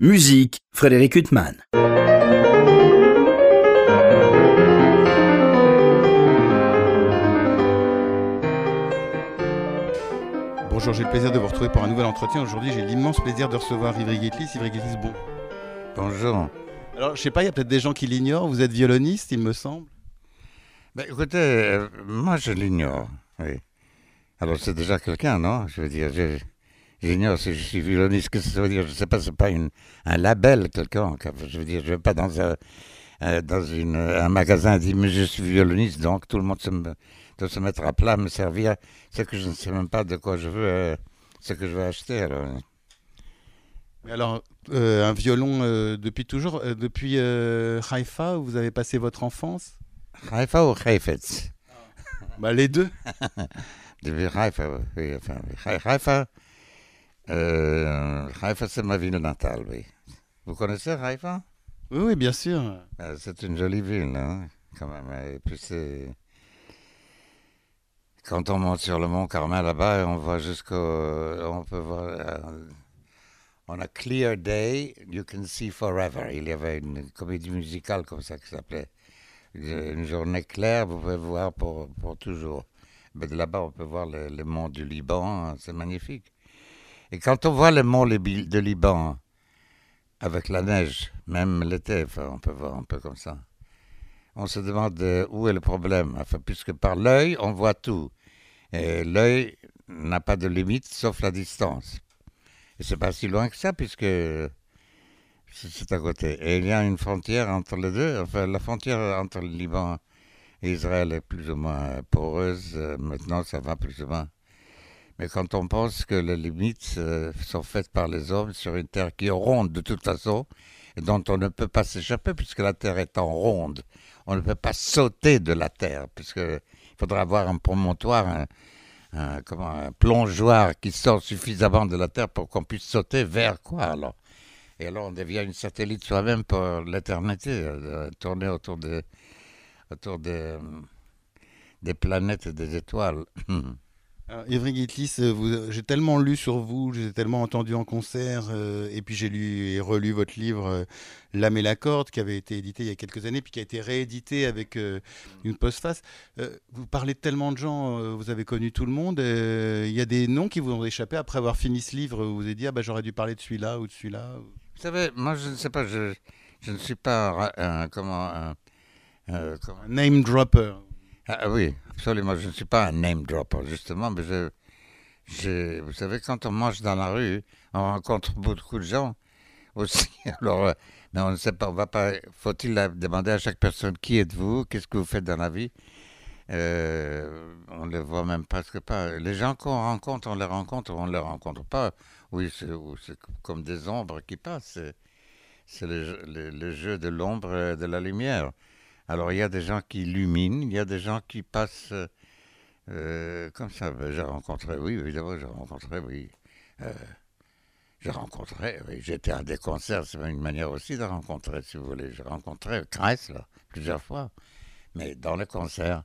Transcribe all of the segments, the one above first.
Musique, Frédéric Huttman. Bonjour, j'ai le plaisir de vous retrouver pour un nouvel entretien. Aujourd'hui, j'ai l'immense plaisir de recevoir Ivry Guetlis. Ivry Guetlis, bon. Bonjour. Alors, je sais pas, il y a peut-être des gens qui l'ignorent. Vous êtes violoniste, il me semble. Ben, écoutez, euh, moi je l'ignore. Oui. Alors c'est déjà quelqu'un, non? Je veux dire, je- j'ignore si je suis violoniste. Que ça veut dire Je sais pas, c'est pas une, un label quelconque. Je veux dire, je vais pas dans un, euh, dans une, un magasin dire mais je suis violoniste, donc tout le monde se me- doit se mettre à plat, me servir. C'est que je ne sais même pas de quoi je veux, euh, ce que je veux acheter. Alors. Mais Alors, euh, un violon euh, depuis toujours, euh, depuis Haïfa, où vous avez passé votre enfance? Haifa ou Haifetz? Bah, les deux. Depuis Haïfa, oui. Enfin, Haïfa, euh, Haïfa, c'est ma ville natale, oui. Vous connaissez Haïfa Oui, oui, bien sûr. Euh, C'est une jolie ville, hein, quand même. Et puis c'est... Quand on monte sur le mont Carmel là-bas, on voit jusqu'au... On peut voir... euh, on a Clear Day, You Can See Forever. Il y avait une comédie musicale comme ça qui s'appelait. Une journée claire, vous pouvez voir pour, pour toujours. Mais de là-bas, on peut voir le, le mont du Liban, hein, c'est magnifique. Et quand on voit le mont de Liban avec la neige, même l'été, enfin, on peut voir un peu comme ça, on se demande euh, où est le problème? Enfin, puisque par l'œil, on voit tout. Et l'œil n'a pas de limite sauf la distance. Et c'est pas si loin que ça, puisque c'est c'est à côté. Et il y a une frontière entre les deux. Enfin, la frontière entre le Liban et Israël est plus ou moins poreuse. Euh, Maintenant, ça va plus ou moins. Mais quand on pense que les limites euh, sont faites par les hommes sur une terre qui est ronde de toute façon, et dont on ne peut pas s'échapper, puisque la terre étant ronde, on ne peut pas sauter de la terre, puisque il faudra avoir un promontoire, un, un- comment, un plongeoir qui sort suffisamment de la terre pour qu'on puisse sauter vers quoi alors? Et alors on devient une satellite soi-même pour l'éternité, euh, tourner autour des, autour des, des planètes et des étoiles. Alors, Ivry Guitlis, euh, vous- j'ai tellement lu sur vous, j'ai tellement entendu en concert, euh, et puis j'ai lu et relu votre livre euh, L'âme et la corde, qui avait été édité il y a quelques années, puis qui a été réédité avec euh, une postface. Euh, vous parlez de tellement de gens, euh, vous avez connu tout le monde. euh, Il y a des noms qui vous ont échappé après avoir fini ce livre. Vous vous êtes dit, ah, bah, j'aurais dû parler de celui-là ou de celui-là. Vous savez, moi je ne sais pas, je, je ne suis pas comment, euh, comment- Un name dropper. Ah oui, absolument. Je ne suis pas un name dropper, justement, mais je, vous savez, quand on marche dans la rue, on rencontre beaucoup de gens aussi. Alors, euh, mais on ne sait pas, on va pas. Faut-il demander à chaque personne qui êtes-vous, qu'est-ce que vous faites dans la vie? Euh, On ne les voit même presque pas. Les gens qu'on rencontre, on les rencontre on ne les rencontre pas. Oui, c'est comme des ombres qui passent. C'est- le, le- le jeu de l'ombre et de la lumière. Alors, il y a des gens qui illuminent, il y a des gens qui passent euh, euh, comme ça. Ben, j'ai rencontré, oui, évidemment, j'ai rencontré, oui. Euh, j'ai rencontré, oui, j'étais à des concerts, c'est une manière aussi de rencontrer, si vous voulez. J'ai rencontré Kreisler plusieurs fois, mais dans les concerts.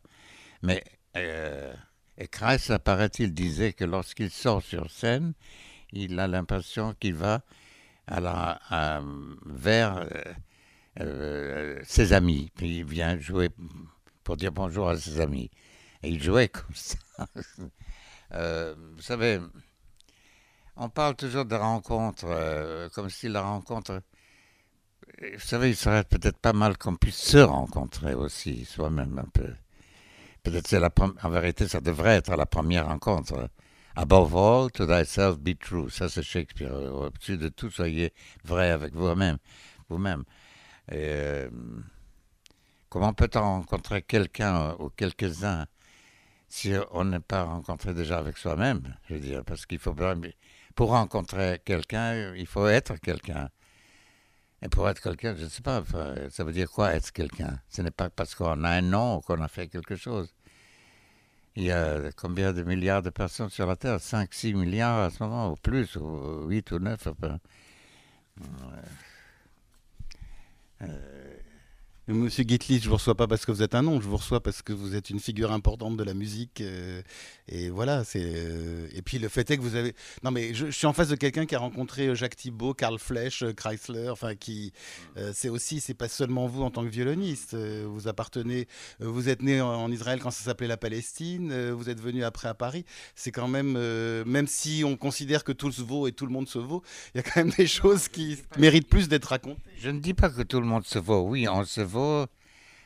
Mais, euh, et Kreisler, paraît-il, disait que lorsqu'il sort sur scène, il a l'impression qu'il va à la, vers euh, ses amis. Puis il vient jouer pour dire bonjour à ses amis. Et il jouait comme ça. Euh, vous savez, on parle toujours de rencontres, euh, comme si la rencontre. Vous savez, il serait peut-être pas mal qu'on puisse se rencontrer aussi, soi-même un peu. Peut-être c'est la en vérité, ça devrait être la première rencontre. Above all, to thyself be true. Ça, c'est Shakespeare. Au-dessus de tout, soyez vrai avec vous-même. Vous-même. Euh, comment peut-on rencontrer quelqu'un ou quelques-uns si on n'est pas rencontré déjà avec soi-même Je veux dire, parce qu'il faut bien- pour rencontrer quelqu'un, il faut être quelqu'un. Et pour être quelqu'un, je ne sais pas, ça veut dire quoi être quelqu'un? Ce n'est pas parce qu'on a un nom qu'on a fait quelque chose. Il y a combien de milliards de personnes sur la Terre? 5, 6 milliards à ce moment, ou plus, ou 8 ou 9. Enfin. Euh, Vous Monsieur Gitli, je vous reçois pas parce que vous êtes un nom, je vous reçois parce que vous êtes une figure importante de la musique. euh, et voilà, c'est. euh, et puis le fait est que vous avez. Non, mais je, je suis en face de quelqu'un qui a rencontré euh, Jacques Thibault, Karl Flesch, euh, Chrysler. Enfin, qui. euh, c'est aussi, c'est pas seulement vous en tant que violoniste. vous appartenez. vous êtes né en, en Israël quand ça s'appelait la Palestine. vous êtes venu après à Paris. C'est quand même. même si on considère que tout se vaut et tout le monde se vaut, il y a quand même des choses qui méritent plus d'être racontées. Je ne dis pas que tout le monde se vaut. Oui, on se vaut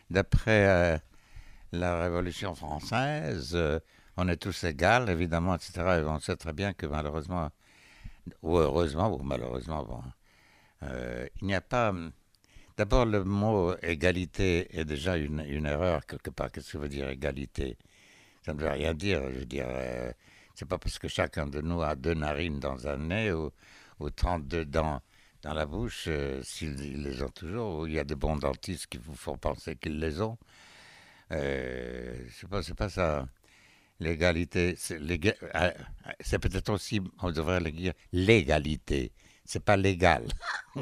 d'après euh, la Révolution française. euh, on est tous égaux, évidemment, etc. Et on sait très bien que malheureusement, ou heureusement, ou malheureusement, bon, euh, il n'y a pas. D'abord, le mot égalité est déjà une, erreur quelque part. Qu'est-ce que veut dire égalité? Ça ne veut rien dire. Je veux dire, c'est pas parce que chacun de nous a deux narines dans un nez ou, ou 32 dents dans la bouche, euh, s'ils les ont toujours, ou il y a des bons dentistes qui vous font penser qu'ils les ont. Euh, c'est pas, c'est pas ça. L'égalité, c'est l'éga- euh, euh, c'est peut-être aussi, on devrait le dire, l'égalité. C'est pas légal.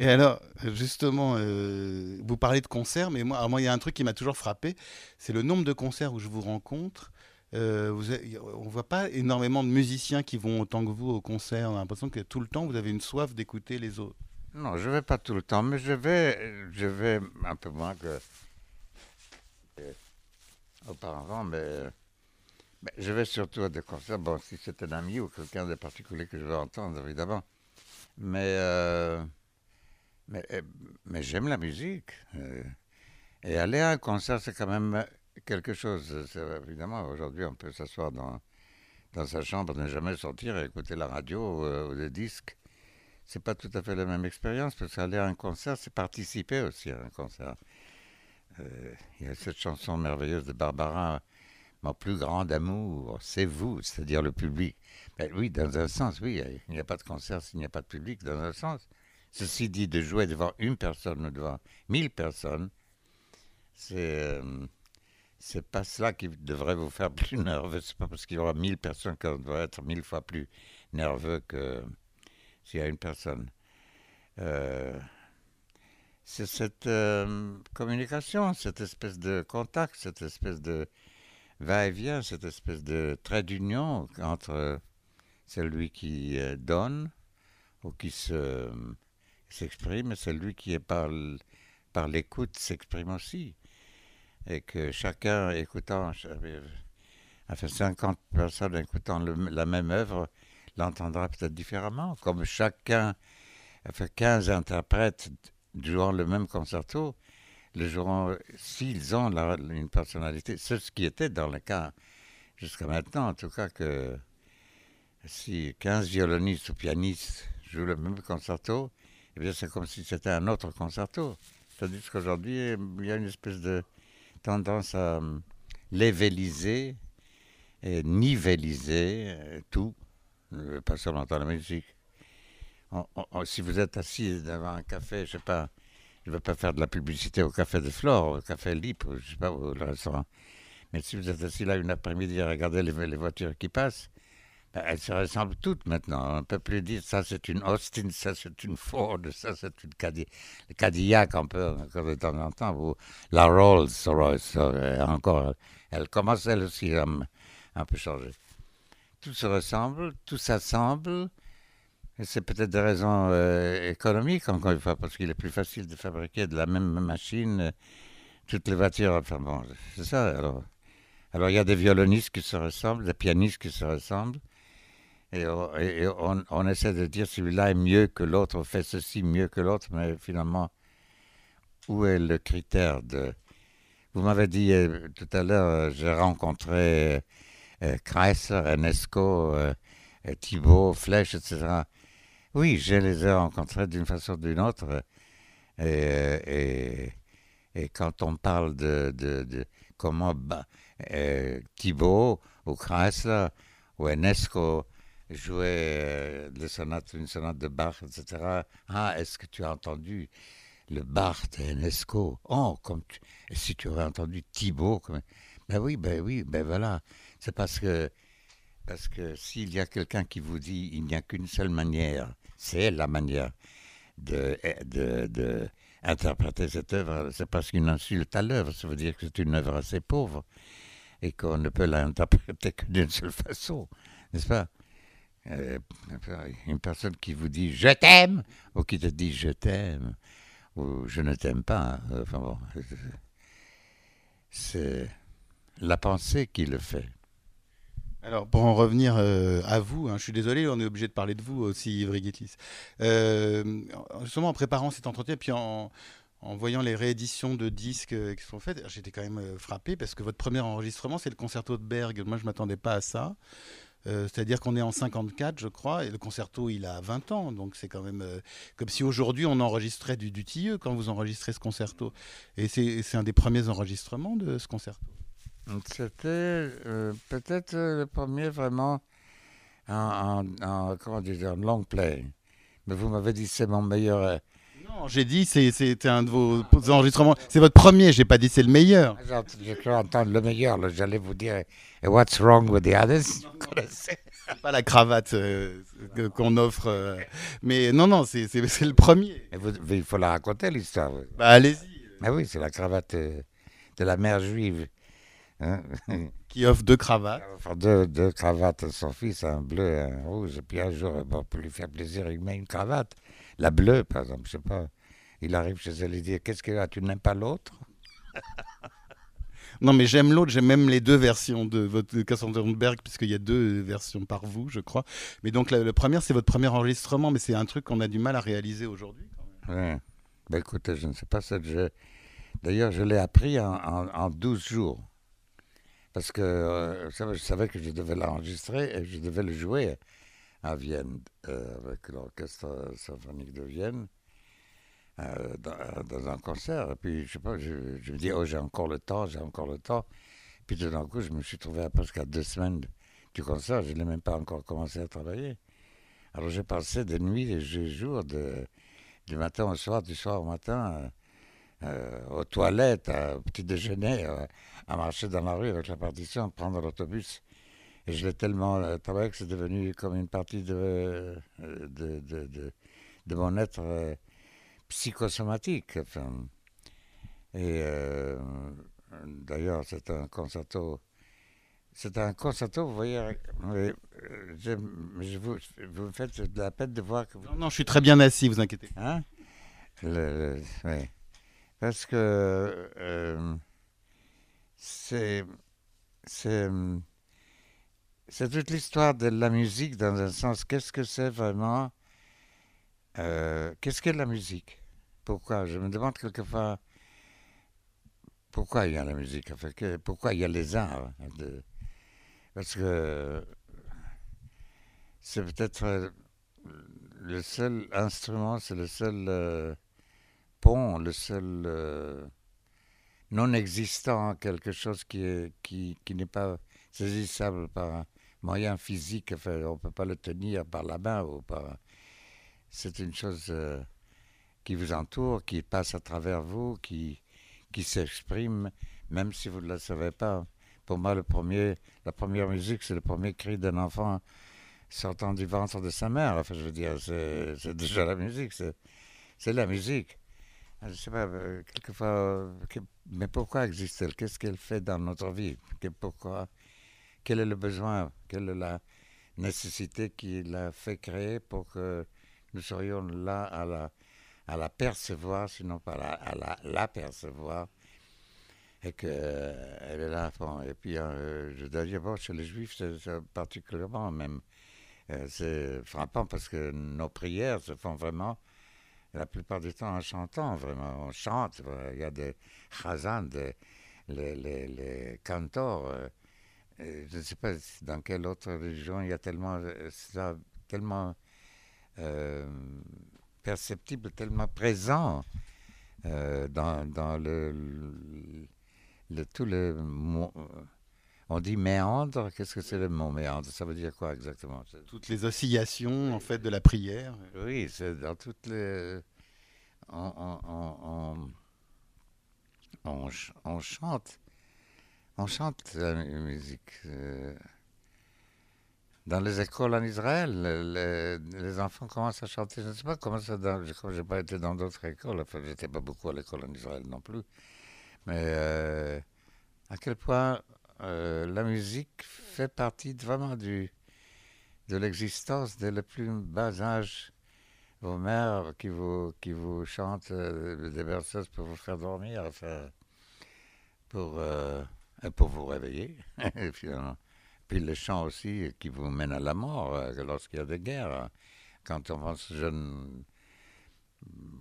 Et alors, justement, vous parlez de concerts, mais moi, il y a un truc qui m'a toujours frappé, c'est le nombre de concerts où je vous rencontre. Euh, vous on ne voit pas énormément de musiciens qui vont autant que vous au concert. On a l'impression que tout le temps, vous avez une soif d'écouter les autres. Non, je vais pas tout le temps, mais je vais, je vais un peu moins que auparavant, mais, je vais surtout à des concerts. Bon, si c'est un ami ou quelqu'un de particulier que je veux entendre, évidemment. Mais, euh, euh, mais j'aime la musique. euh, et aller à un concert, c'est quand même quelque chose. Évidemment, aujourd'hui, on peut s'asseoir dans, dans sa chambre, ne jamais sortir et écouter la radio euh, ou des disques c'est pas tout à fait la même expérience parce qu'aller à un concert, c'est participer aussi à un concert. Euh, Il y a cette chanson merveilleuse de Barbara, Mon plus grand amour, c'est vous, c'est-à-dire le public. Ben oui, dans un sens, oui, il n'y a pas de concert s'il n'y a pas de public, dans un sens. Ceci dit, de jouer devant une personne ou devant mille personnes, c'est euh, c'est pas cela qui devrait vous faire plus nerveux. C'est pas parce qu'il y aura mille personnes qu'on doit être mille fois plus nerveux que s'il y a une personne. Euh, c'est cette euh, communication, cette espèce de contact, cette espèce de va-et-vient, cette espèce de trait d'union entre celui qui euh, donne ou qui se, s'exprime et celui qui par l'écoute s'exprime aussi. Et que chacun écoutant, enfin 50 personnes écoutant la même œuvre, l'entendra peut-être différemment, comme chacun, enfin 15 interprètes jouant le même concerto, le joueront, s'ils ont la- une personnalité, c'est ce qui était dans le cas jusqu'à maintenant, en tout cas que si 15 violonistes ou pianistes jouent le même concerto, eh bien c'est comme si c'était un autre concerto. Tandis qu'aujourd'hui, il y a une espèce de tendance à euh, léveliser et nivelliser euh, tout, pas seulement dans la musique. Si vous êtes assis devant un café, je sais pas, je ne vais pas faire de la publicité au café de Flore, au café Libre, je sais pas, au restaurant. Mais si vous êtes assis là une après-midi à regarder les, voitures qui passent, elles se ressemblent toutes maintenant. On ne peut plus dire ça c'est une Austin, ça c'est une Ford, ça c'est une Cadi- Cadillac, on peut encore de temps en temps, ou la Rolls Royce, euh, encore. Elle commence elle aussi à un peu changer. Tout se ressemble, tout s'assemble. C'est peut-être des raisons euh, économiques, encore une fois, parce qu'il est plus facile de fabriquer de la même machine euh, toutes les voitures. Enfin bon, c'est ça. Alors il y a des violonistes qui se ressemblent, des pianistes qui se ressemblent. Et, on, on- essaie de dire celui-là est mieux que l'autre, fait ceci mieux que l'autre, mais finalement, où est le critère de... Vous m'avez dit euh, tout à l'heure, euh, j'ai rencontré euh, Chrysler, Enesco, Thibault, Flèche, etc. Oui, je les ai rencontrés d'une façon ou d'une autre. Et, et, quand on parle de, de, de comment bah, Thibault ou Chrysler ou Enesco jouaient euh, les sonates, une sonate de Bach, etc. Ah, est-ce que tu as entendu le Bach de Enesco Oh, comme si tu aurais entendu Thibault comme... Ben oui, ben oui, ben voilà. C'est parce que parce que s'il y a quelqu'un qui vous dit il n'y a qu'une seule manière, c'est la manière de, de, de interpréter cette œuvre, c'est parce qu'une insulte à l'œuvre, ça veut dire que c'est une œuvre assez pauvre et qu'on ne peut l'interpréter que d'une seule façon, n'est-ce pas? Euh, Une personne qui vous dit je t'aime ou qui te dit je t'aime ou je ne t'aime pas, hein, enfin bon, c'est la pensée qui le fait. Alors, pour en revenir euh, à vous, hein, je suis désolé, on est obligé de parler de vous aussi, Ivry. Euh, justement, en préparant cet entretien, puis en, voyant les rééditions de disques qui sont faites, j'étais quand même frappé parce que votre premier enregistrement, c'est le concerto de Berg. Moi, je ne m'attendais pas à ça. C'est-à-dire qu'on est en 54, je crois, et le concerto, il a 20 ans. Donc, c'est quand même comme si aujourd'hui, on enregistrait du, du tilleux quand vous enregistrez ce concerto. Et c'est un des premiers enregistrements de ce concerto. C'était euh, peut-être le premier vraiment en, comment long play. Mais vous m'avez dit c'est mon meilleur. Euh, non, j'ai dit c'était un de vos enregistrements. C'est votre premier, j'ai pas dit c'est le meilleur. Ah, j'ai cru entendre le meilleur. J'allais vous dire What's wrong with the others? Pas la cravate euh, qu'on offre. mais non, non, c'est le premier. il faut la raconter l'histoire. Bah, allez-y. Ah oui, c'est la cravate de la mère juive. Hein? qui offre deux cravates. Enfin, deux, deux, cravates à son fils, un bleu et un rouge. Et puis un jour, bon, pour lui faire plaisir, il met une cravate. La bleue, par exemple, je sais pas. Il arrive chez elle et dit Qu'est-ce que là Tu n'aimes pas l'autre? Non, mais j'aime l'autre. J'aime même les deux versions de votre Berg, puisqu'il y a deux versions par vous, je crois. Mais donc, le, premier, c'est votre premier enregistrement, mais c'est un truc qu'on a du mal à réaliser aujourd'hui. Oui. Ben, écoutez, je ne sais pas ça. Je... D'ailleurs, je l'ai appris en, en, en 12 jours parce que euh, je savais que je devais l'enregistrer et je devais le jouer à Vienne euh, avec l'orchestre symphonique de Vienne euh, dans, un concert. Et puis, je sais pas, je, me dis, oh, j'ai encore le temps, j'ai encore le temps. Puis tout d'un coup, je me suis trouvé à presque à deux semaines du concert, je n'ai même pas encore commencé à travailler. Alors j'ai passé des nuits, des jours, du matin au soir, du soir au matin euh, aux toilettes, au petit déjeuner, euh, à marcher dans la rue avec la partition, prendre l'autobus. Et je l'ai tellement euh, travaillé que c'est devenu comme une partie de, de, de, de, mon être psychosomatique. Enfin, et d'ailleurs, c'est un concerto. C'est un concerto, vous voyez, je, vous, vous faites de la peine de voir que vous... Non, non, je suis très bien assis, vous inquiétez. Hein? Le, oui. Parce que euh, c'est c'est toute l'histoire de la musique dans un sens. Qu'est-ce que c'est vraiment euh, Qu'est-ce qu'est la musique? Pourquoi? Je me demande quelquefois pourquoi il y a la musique, que, pourquoi il y a les arts. De, parce que c'est peut-être le seul instrument, c'est le seul euh, pont, le seul euh, non existant, quelque chose qui n'est qui, qui pas saisissable par moyen physique, enfin, on ne peut pas le tenir par la main ou par... C'est une chose euh, qui vous entoure, qui passe à travers vous, qui, qui s'exprime, même si vous ne le savez pas. Pour moi, le premier, la première musique, c'est le premier cri d'un enfant sortant du ventre de sa mère. Enfin, je veux dire, c'est déjà la musique, c'est la musique. Ah, je ne sais pas, euh, quelquefois, euh, mais pourquoi existe-t-elle? Qu'est-ce qu'elle fait dans notre vie? Pourquoi Quel est le besoin Quelle est la nécessité qui l'a fait créer pour que nous serions là à la, à la percevoir, sinon pas à la, la, percevoir et qu'elle est là. et puis, euh, je dois dire, chez les Juifs, c'est particulièrement même. c'est frappant parce que nos prières se font vraiment la plupart du temps en chantant, vraiment. On chante, il y a des chazans, des, les, les, cantors. Euh, je ne sais pas dans quelle autre région il y a tellement, euh, ça, tellement euh, perceptible, tellement présent dans, dans le, le, tout le on dit méandre, qu'est-ce que c'est le mot méandre? Ça veut dire quoi exactement? Toutes les oscillations en fait de la prière. Oui, c'est dans toutes les. On, on, chante, on chante la musique. Euh, dans les écoles en Israël, les, enfants commencent à chanter. Je ne sais pas comment ça. Dans, je n'ai pas été dans d'autres écoles. Enfin, j'étais pas beaucoup à l'école en Israël non plus. Mais euh, à quel point euh, la musique fait partie vraiment du, de l'existence dès le plus bas âge. Vos mères qui vous, qui vous chantent euh, des berceuses pour vous faire dormir, enfin, pour, euh, pour vous réveiller, finalement. Puis le chant aussi qui vous mène à la mort euh, lorsqu'il y a des guerres. Quand on pense jeunes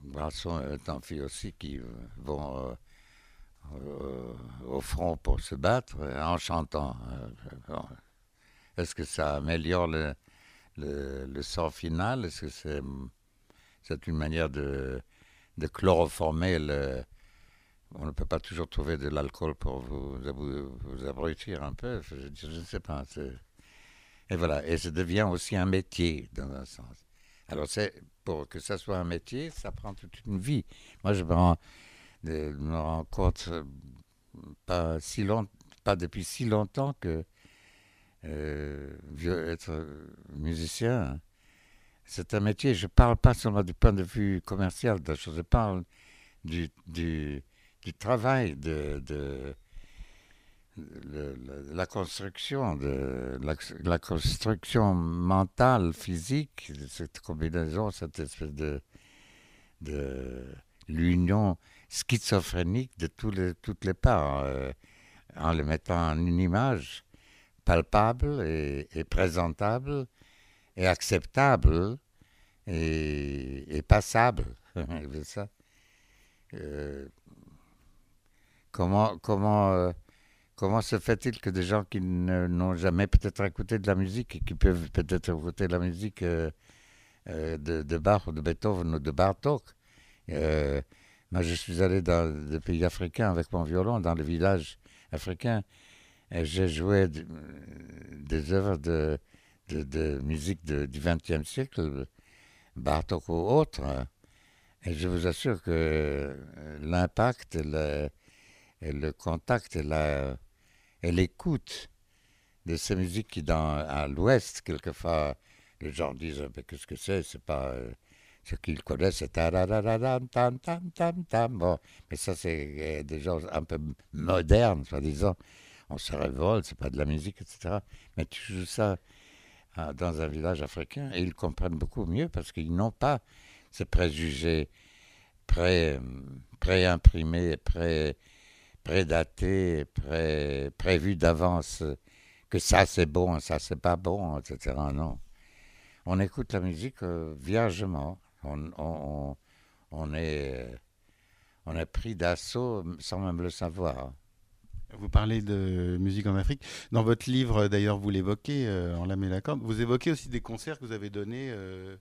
garçons et tant filles aussi qui vont au front pour se battre en chantant. Est-ce que ça améliore le, le, sort final? Est-ce que c'est une manière de chloroformer le. On ne peut pas toujours trouver de l'alcool pour vous, vous, abrutir un peu. Je, ne sais pas. Et voilà. Et ça devient aussi un métier, dans un sens. Alors, pour que ça soit un métier, ça prend toute une vie. Moi, je me rends, me rends compte, euh, pas, si long, pas depuis si longtemps que euh, être musicien, c'est un métier. Je ne parle pas seulement du point de vue commercial je parle du, du travail, de, la construction, de la, construction mentale, physique, cette combinaison, cette espèce de, l'union schizophrénique de tous les, toutes les parts, euh, en les mettant en une image palpable et, présentable et acceptable et, passable. ça. Euh, comment comment euh, comment se fait-il que des gens qui n'ont jamais peut-être écouté de la musique et qui peuvent peut-être écouter de la musique euh, de, de Bach ou de Beethoven ou de Bartok moi, je suis allé dans des pays africains avec mon violon, dans les villages africains j'ai joué des œuvres de, de, musique du XXe siècle, Bartok ou autres. Et je vous assure que l'impact, et le contact et l'écoute de ces musiques qui, dans, à l'ouest, quelquefois, les gens disent Qu'est-ce que c'est? C'est pas. Euh, ce qu'ils connaissent, c'est tam, tam, tam, Bon, mais ça, c'est euh, des gens un peu modernes, soi-disant on se révolte, c'est pas de la musique, etc. Mais tu joues ça euh, dans un village africain et ils comprennent beaucoup mieux parce qu'ils n'ont pas ces préjugés pré, imprimés pré, prédatés, pré, prévus d'avance que ça c'est bon, ça c'est pas bon, etc. Non. On écoute la musique euh, viergement. On, on, on, est, on est pris d'assaut sans même le savoir. Vous parlez de musique en Afrique. Dans votre livre, d'ailleurs, vous l'évoquez, euh, en lame et la corde. Vous évoquez aussi des concerts que vous avez donnés euh,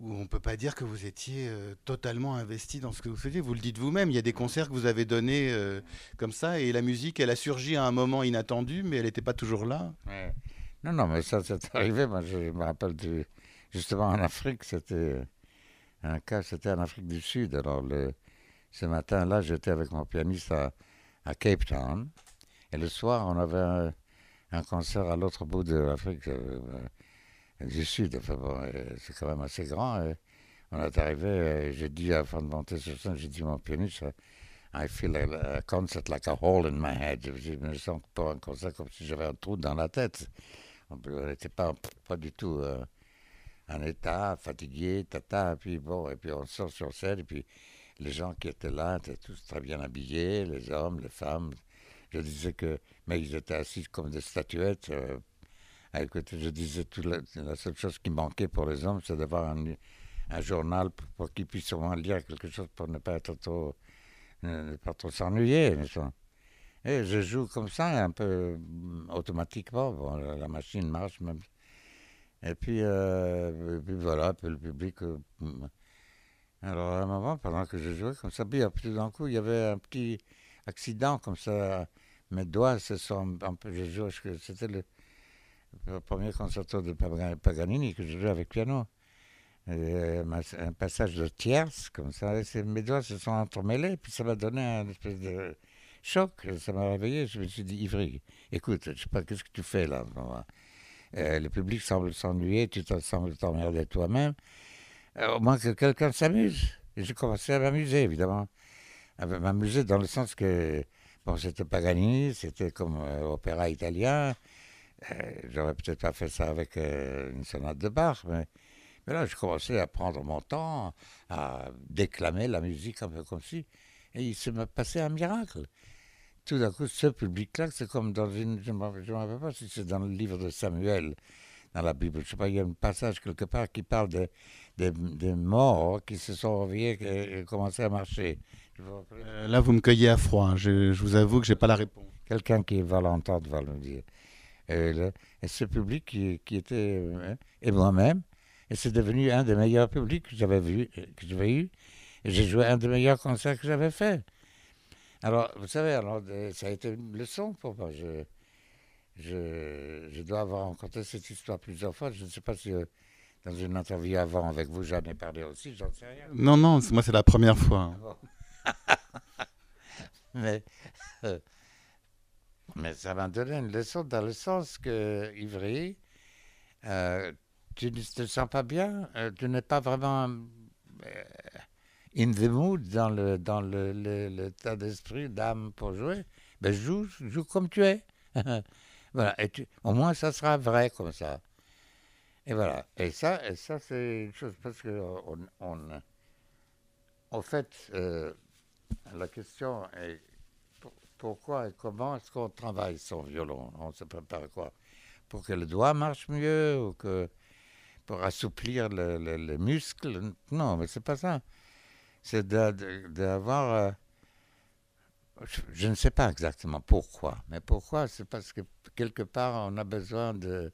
où on ne peut pas dire que vous étiez euh, totalement investi dans ce que vous faisiez. Vous le dites vous-même, il y a des concerts que vous avez donnés comme ça et la musique, elle a surgi à un moment inattendu, mais elle n'était pas toujours là. Non, non, mais ça, c'est arrivé. Moi, je me rappelle justement en Afrique, c'était un cas, c'était en Afrique du Sud. Alors, ce matin-là, j'étais avec mon pianiste à Cape Town. Et le soir, on avait un, concert à l'autre bout de l'Afrique euh, euh, du Sud. Enfin bon, c'est quand même assez grand. Et on est arrivé, j'ai dit, avant de monter sur scène, j'ai dit mon pianiste, I feel a, concert like a hole in my head. Je me sens pour un concert comme si j'avais un trou dans la tête. On n'était pas, pas du tout euh, en état, fatigué, tata. Et puis bon, et puis on sort sur scène, et puis les gens qui étaient là étaient tous très bien habillés, les hommes, les femmes. Je disais que, mais ils étaient assis comme des statuettes. Euh, je disais que la, seule chose qui manquait pour les hommes, c'est d'avoir un, journal pour, qu'ils puissent au moins lire quelque chose pour ne pas être trop, ne pas trop s'ennuyer. Et je joue comme ça, un peu mm, automatiquement. Bon, la, machine marche même. Et puis, euh, voilà, puis le public. Euh, alors à un moment, pendant que je jouais comme ça, puis tout d'un coup, il y avait un petit accident comme ça. Mes doigts se sont un peu. Je jouais, c'était premier concerto de Paganini que je jouais avec piano. un passage de tierce, comme ça, mes doigts se sont entremêlés, puis ça m'a donné un espèce de choc. Ça m'a réveillé. Je me suis dit, Ivry, écoute, je sais pas, qu'est-ce que tu fais là le public semble s'ennuyer, tu te sembles t'emmerder toi-même. au moins que quelqu'un s'amuse. Et j'ai commencé à m'amuser, évidemment. À m'amuser dans le sens que, bon, c'était Paganini, c'était comme opéra italien. J'aurais peut-être pas fait ça avec une sonate de Bach, mais mais là, je commençais à prendre mon temps, à déclamer la musique un peu comme si. Et il se m'a passé un miracle. Tout d'un coup, ce public-là, c'est comme dans une. Je ne me rappelle pas si c'est dans le livre de Samuel, dans la Bible. Je ne sais pas, il y a un passage quelque part qui parle des de, morts qui se sont réveillés et commencé à marcher. Euh, là, vous me cueillez à froid. Je, je vous avoue que je n'ai pas la réponse. Quelqu'un qui va l'entendre va le dire. Et, et ce public qui, qui était. Euh, et moi-même, et c'est devenu un des meilleurs publics que j'avais vu, que j'avais eu. Et j'ai joué un des meilleurs concerts que j'avais fait. Alors, vous savez, alors, euh, ça a été une leçon pour moi. Je, je, je dois avoir rencontré cette histoire plusieurs fois. Je ne sais pas si euh, dans une interview avant avec vous, j'en ai parlé aussi, j'en sais rien. Non, non, moi, c'est la première fois. mais, euh, mais ça m'a donné une leçon dans le sens que Ivry, tu ne te sens pas bien, euh, tu n'es pas vraiment euh, in the mood, dans le, dans le, le, tas d'esprit, d'âme pour jouer, ben joue, joue comme tu es. voilà, au moins ça sera vrai comme ça. Et voilà, et ça, et ça c'est une chose, parce que on, on en fait, euh, la question est pourquoi et comment est-ce qu'on travaille son violon? On se prépare quoi? Pour que le doigt marche mieux ou que pour assouplir les muscles. Non, mais c'est pas ça. C'est d'avoir. Euh, je, ne sais pas exactement pourquoi, mais pourquoi C'est parce que quelque part, on a besoin de,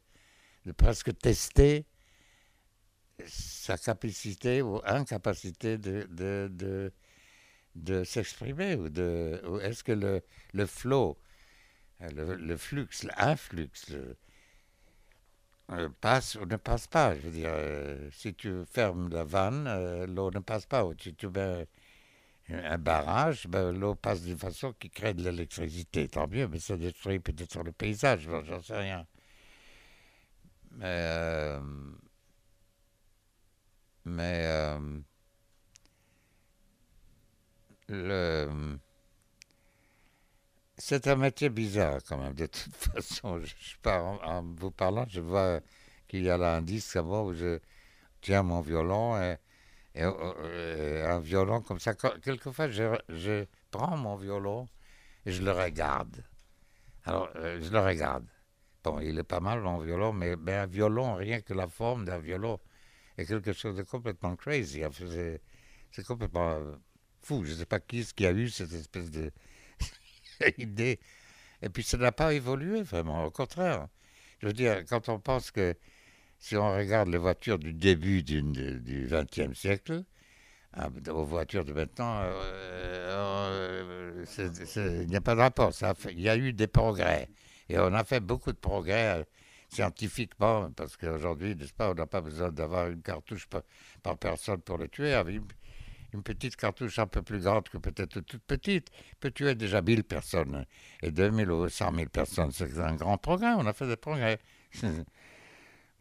de presque tester sa capacité ou incapacité de, de, de s'exprimer ou, de, est-ce que le, le flow, le, le flux, l'influx, euh, passe ou ne passe pas? Je veux dire, euh, si tu fermes la vanne, euh, l'eau ne passe pas. Ou si tu mets un barrage, ben, l'eau passe d'une façon qui crée de l'électricité. Tant mieux, mais ça détruit peut-être le paysage, j'en sais rien. Mais. mais. C'est un métier bizarre quand même, de toute façon. Je, pars en, vous parlant, je vois qu'il y a là un disque où je tiens mon violon et, un violon comme ça. Quelquefois, je, prends mon violon et je le regarde. Alors, euh, je le regarde. Bon, il est pas mal mon violon, mais, un violon, rien que la forme d'un violon, est quelque chose de complètement crazy. C'est complètement euh, fou. Je ne sais pas qui, ce qui a eu cette espèce de idée. Et puis ça n'a pas évolué vraiment, au contraire. Je veux dire, quand on pense que si on regarde les voitures du début du XXe siècle, ah, aux voitures de maintenant, euh, euh, il n'y a pas de rapport. Il y a eu des progrès. Et on a fait beaucoup de progrès euh, scientifiquement, parce qu'aujourd'hui, n'est-ce pas, on n'a pas besoin d'avoir une cartouche par, par, personne pour le tuer une petite cartouche un peu plus grande que peut-être toute petite peut tuer déjà 1000 personnes. Et 2000 ou 100 000 personnes, c'est un grand progrès. On a fait des progrès.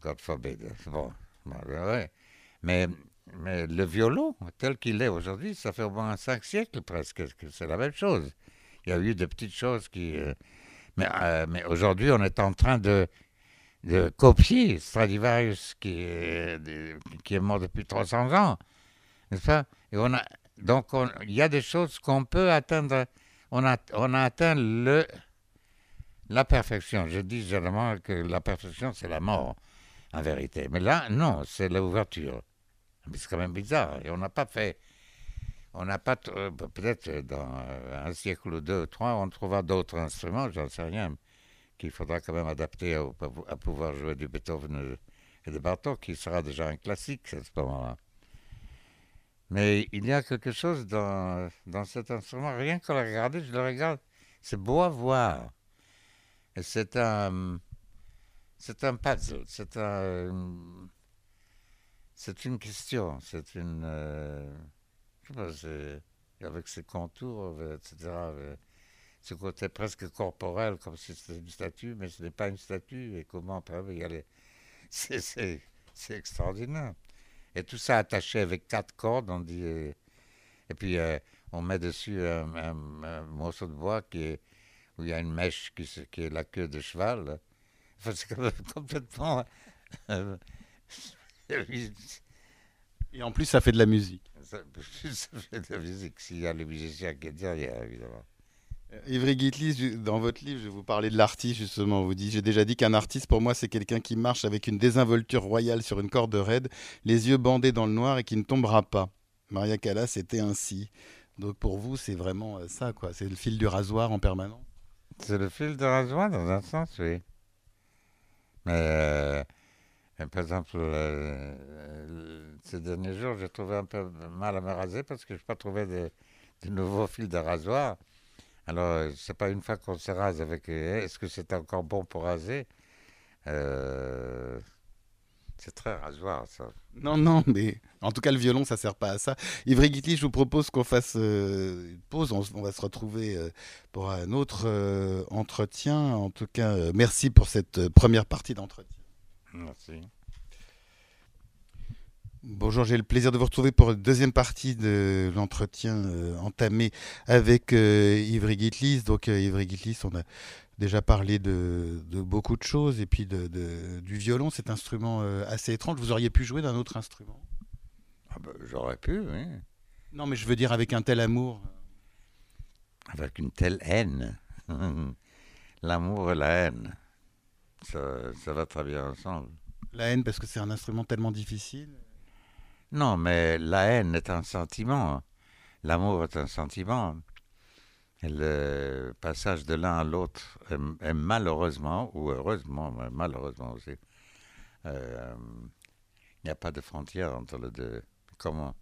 God forbid. Bon, mais, mais le violon, tel qu'il est aujourd'hui, ça fait au moins 5 siècles presque que c'est la même chose. Il y a eu de petites choses qui. Euh, mais, euh, mais aujourd'hui, on est en train de, de copier Stradivarius qui, qui est mort depuis 300 ans. Pas? Et on a, donc, il y a des choses qu'on peut atteindre. On a, on a atteint le, la perfection. Je dis généralement que la perfection, c'est la mort, en vérité. Mais là, non, c'est l'ouverture. Mais c'est quand même bizarre. Et on n'a pas fait. On n'a pas. Euh, peut-être dans un siècle ou deux ou trois, on trouvera d'autres instruments, j'en sais rien, qu'il faudra quand même adapter à, à, pouvoir jouer du Beethoven et de Bartok, qui sera déjà un classique à ce moment-là. Mais il y a quelque chose dans, dans cet instrument, rien qu'à le regarder, je le regarde, c'est beau à voir. C'est un, c'est un puzzle, c'est un, c'est une question, c'est une, euh, je sais pas, avec ses contours, etc. ce côté presque corporel, comme si c'était une statue, mais ce n'est pas une statue. Et comment y aller? C'est extraordinaire. Et tout ça attaché avec quatre cordes, on dit. Euh, et puis euh, on met dessus un, morceau de bois qui est, où il y a une mèche qui, qui est la queue de cheval. Enfin, c'est complètement. Euh, et en plus, ça fait de la musique. Ça, ça fait de la musique, s'il y a les musiciens qui est derrière, évidemment. Ivry Gitlis, dans votre livre, je vais vous parler de l'artiste justement. Vous dites, j'ai déjà dit qu'un artiste pour moi c'est quelqu'un qui marche avec une désinvolture royale sur une corde raide, les yeux bandés dans le noir et qui ne tombera pas. Maria Callas était ainsi. Donc pour vous c'est vraiment euh, ça quoi, c'est le fil du rasoir en permanence. C'est le fil du rasoir dans un sens, oui. Mais euh, par exemple, euh, ces derniers jours, j'ai trouvé un peu mal à me raser parce que je n'ai pas trouvé de, de nouveaux fils de rasoir. Alors, euh, c'est pas une fois qu'on se rase avec. Euh, est-ce que c'est encore bon pour raser? Euh, C'est très rasoir, ça. Non, non, mais en tout cas, le violon, ça sert pas à ça. Ivry Guitly, je vous propose qu'on fasse une pause. On, va se retrouver pour un autre entretien. En tout cas, merci pour cette première partie d'entretien. Merci. Bonjour, j'ai le plaisir de vous retrouver pour la deuxième partie de l'entretien euh, entamé avec euh, Ivry Gitlis. Donc, euh, Ivry Gitlis, on a déjà parlé de, beaucoup de choses et puis de, du violon, cet instrument assez étrange. Vous auriez pu jouer d'un autre instrument? Ah ben, J'aurais pu, oui. Non, mais je veux dire avec un tel amour. Avec une telle haine. L'amour et la haine. Ça, ça va très bien ensemble. La haine parce que c'est un instrument tellement difficile non, mais la haine est un sentiment. L'amour est un sentiment. Et le passage de l'un à l'autre est, malheureusement, ou heureusement, malheureusement aussi, euh, il n'y a pas de frontière entre les deux. Comment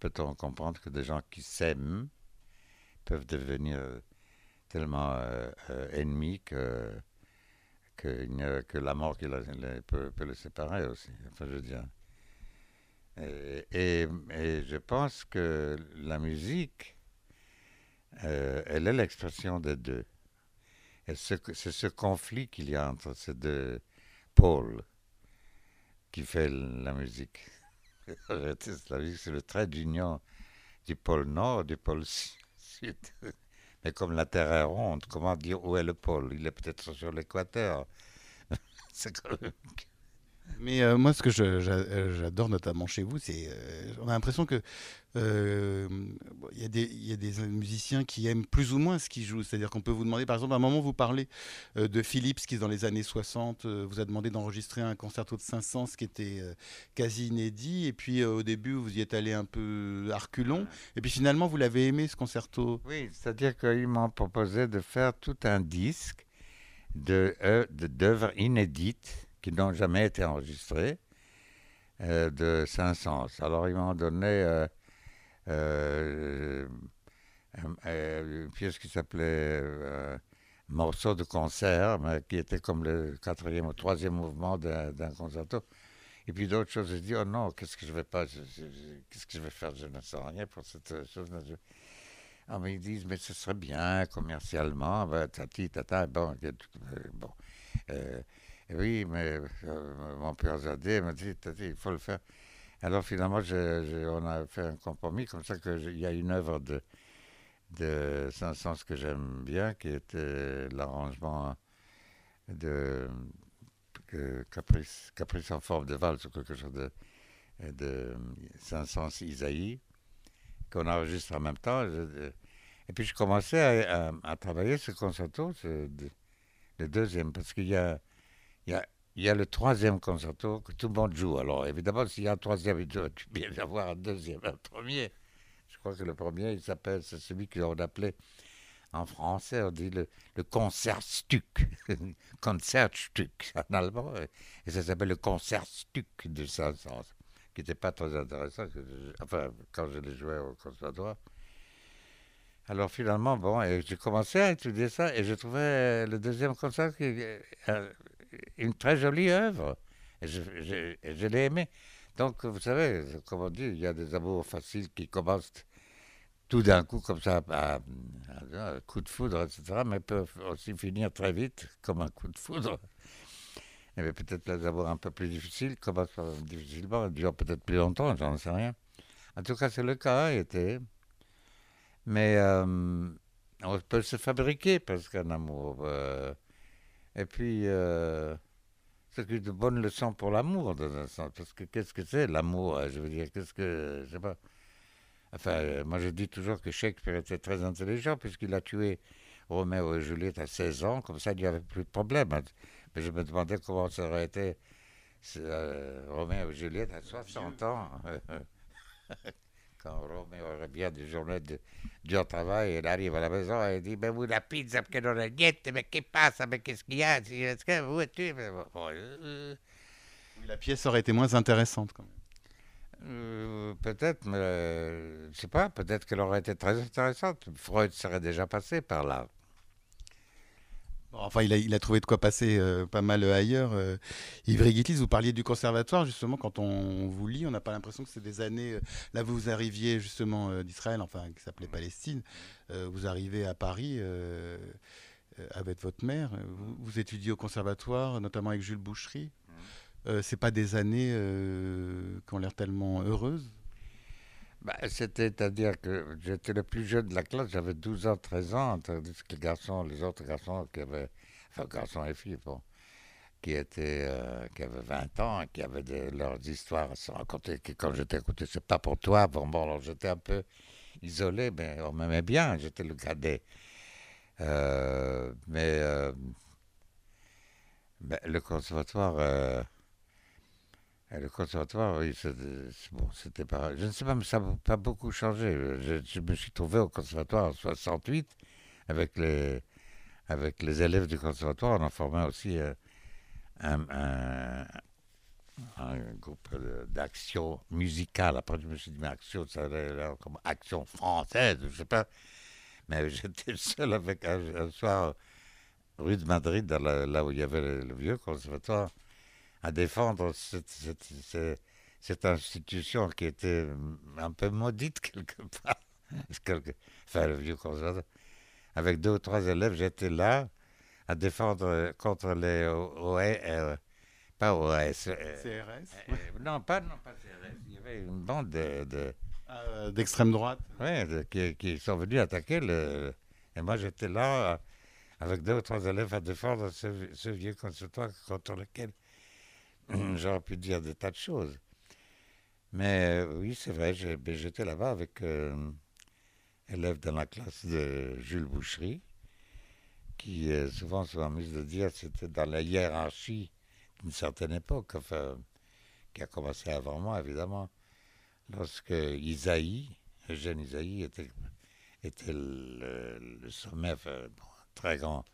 peut-on comprendre que des gens qui s'aiment peuvent devenir tellement euh, euh, ennemis que, que, la mort qui peut, peut, les séparer aussi? Enfin, je dire. Et, je pense que la musique, euh, elle est l'expression des deux. C'est ce conflit qu'il y a entre ces deux pôles qui fait la musique. la musique, c'est le trait d'union du pôle nord du pôle sud. Mais comme la Terre est ronde, comment dire où est le pôle? Il est peut-être sur l'équateur. c'est quand même mais euh, moi, ce que euh, j'adore notamment chez vous, c'est euh, on a l'impression que il y, a des musiciens qui aiment plus ou moins ce qu'ils jouent. C'est-à-dire qu'on peut vous demander, par exemple, à un moment, vous parlez de Philips qui, dans les années 60, vous a demandé d'enregistrer un concerto de 500, ce qui était quasi inédit. Et puis, au début, vous y êtes allé un peu arculon. Et puis, finalement, vous l'avez aimé, ce concerto Oui, c'est-à-dire qu'ils m'ont proposé de faire tout un disque d'œuvres de, inédites qui n'ont jamais été enregistrés, euh, de Saint-Saëns. Alors ils m'ont donné euh, euh, une pièce qui s'appelait Morceau de concert, mais qui était comme le quatrième ou troisième mouvement d'un concerto. Et puis d'autres choses, je dis, oh non, qu'est-ce que je vais pas, qu'est-ce que je vais faire, je ne sais rien pour cette chose. Ah, mais ils disent, mais ce serait bien commercialement, ben, tati, tata, bon. Oui, mais euh, mon père Zadé m'a dit, il faut le faire. Alors finalement, on a fait un compromis, comme ça qu'il y a une œuvre de, de Saint-Saëns que j'aime bien, qui était l'arrangement de, Caprice, en forme de valse ou quelque chose de, de Saint-Saëns Isaïe, qu'on enregistre en même temps. et puis je commençais à, travailler ce concerto, le deuxième, parce qu'il y a il y a, le troisième concerto que tout le monde joue. Alors évidemment, s'il y a un troisième, il doit bien avoir un deuxième, un premier. Je crois que le premier, il s'appelle, c'est celui qu'on appelait en français, on dit le, le Concertstück, Concertstück en allemand, et ça s'appelle le Concertstück de Saint-Saëns, qui n'était pas très intéressant, enfin, quand je l'ai joué au conservatoire. Alors finalement, bon, j'ai commencé à étudier ça, et je trouvais le deuxième concert qui, euh, une très jolie œuvre. Et je, l'ai aimé. Donc, vous savez, comme on dit, il y a des amours faciles qui commencent tout d'un coup, comme ça, à, un coup de foudre, etc., mais peuvent aussi finir très vite comme un coup de foudre. Et peut-être les avoir un peu plus difficiles, commence difficilement, dure peut-être plus longtemps, j'en sais rien. En tout cas, c'est le cas, été. Mais euh, on peut se fabriquer parce qu'un amour. Euh, et puis, euh, c'est de bonnes leçons pour l'amour, dans un sens. Parce que qu'est-ce que c'est l'amour Je veux dire, qu'est-ce que. Je sais pas. Enfin, moi je dis toujours que Shakespeare était très intelligent puisqu'il a tué Roméo et Juliette à 16 ans, comme ça il n'y avait plus de problème. Mais je me demandais comment ça aurait été Roméo et Juliette à 60 ans. quand Roméo revient du journée de dur travail, il arrive à la maison et il dit Mais vous, la pizza, perché non mais qu'est-ce passe, mais qu'est-ce qu'il y a? Est-ce que vous tu euh, La pièce aurait été moins intéressante quand même. Euh, peut-être, mais euh, je sais pas, peut-être qu'elle aurait été très intéressante. Freud serait déjà passé par là. Enfin, il a, trouvé de quoi passer euh, pas mal ailleurs. Euh. Ivry Gitlis, vous parliez du conservatoire, justement, quand on vous lit, on n'a pas l'impression que c'est des années. Euh, là, vous arriviez justement d'Israël, enfin, qui s'appelait Palestine. vous arrivez à Paris avec votre mère. Vous, étudiez au conservatoire, notamment avec Jules Boucherie. Mmh. c'est pas des années qui ont l'air tellement heureuses bah, C'est-à-dire que j'étais le plus jeune de la classe, j'avais 12 ans, 13 ans, tandis que les garçons, les autres garçons qui avaient, enfin garçons et filles, bon, qui, étaient, euh, qui avaient 20 ans, qui avaient leurs histoires à se raconter, que quand j'étais écouté, c'est pas pour toi, bon, bon, alors j'étais un peu isolé, mais on m'aimait bien, j'étais le cadet. Euh, mais euh, ben, le conservatoire le conservatoire, oui, bon, c'était pas. Je ne sais pas, mais ça n'a pas beaucoup changé. Je, me suis trouvé au conservatoire en 68 avec les, avec les élèves du conservatoire. On en formait aussi euh, un, un, groupe d'action musicale. Après, je me suis dit, mais action, ça l'air comme action française, je ne sais pas. Mais j'étais seul avec un, soir rue de Madrid, là où il y avait le vieux conservatoire à défendre cette, cette, institution qui était un peu maudite quelque part. enfin, le vieux conservatoire. Avec deux ou trois élèves, j'étais là à défendre contre les OS, pas OS. Euh, CRS euh, Non, pas, non, pas CRS. Il y avait une bande de. Ah, d'extrême droite Oui, qui, qui, sont venus attaquer le. Et moi, j'étais là avec deux ou trois élèves à défendre ce, ce vieux conservatoire contre lequel J'aurais pu dire des tas de choses. Mais euh, oui, c'est vrai, ben, j'étais là-bas avec euh, élève dans la classe de Jules Boucherie, qui euh, souvent se m'amuse de dire c'était dans la hiérarchie d'une certaine époque, enfin, qui a commencé avant moi, évidemment, lorsque Isaïe, Eugène Isaïe, était, était le, sommet, très grand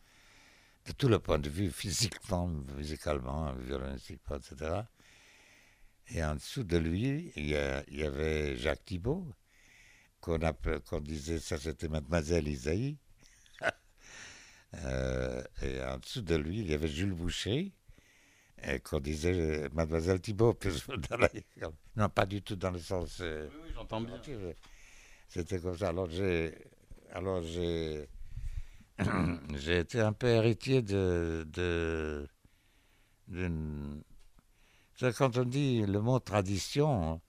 de tout le point de vue, physiquement, musicalement, violonistiquement, etc. Et en dessous de lui, il y, avait Jacques Thibault, qu'on disait, ça c'était Mademoiselle Isaïe. Euh, et en dessous de lui, il y avait Jules Boucher, qu'on disait Mademoiselle Thibault. non, pas du tout dans le sens. Euh, oui, oui j'entends bien. C'était comme ça. Alors j'ai. Alors j'ai j'ai été un peu héritier de, de, quand on dit le mot tradition,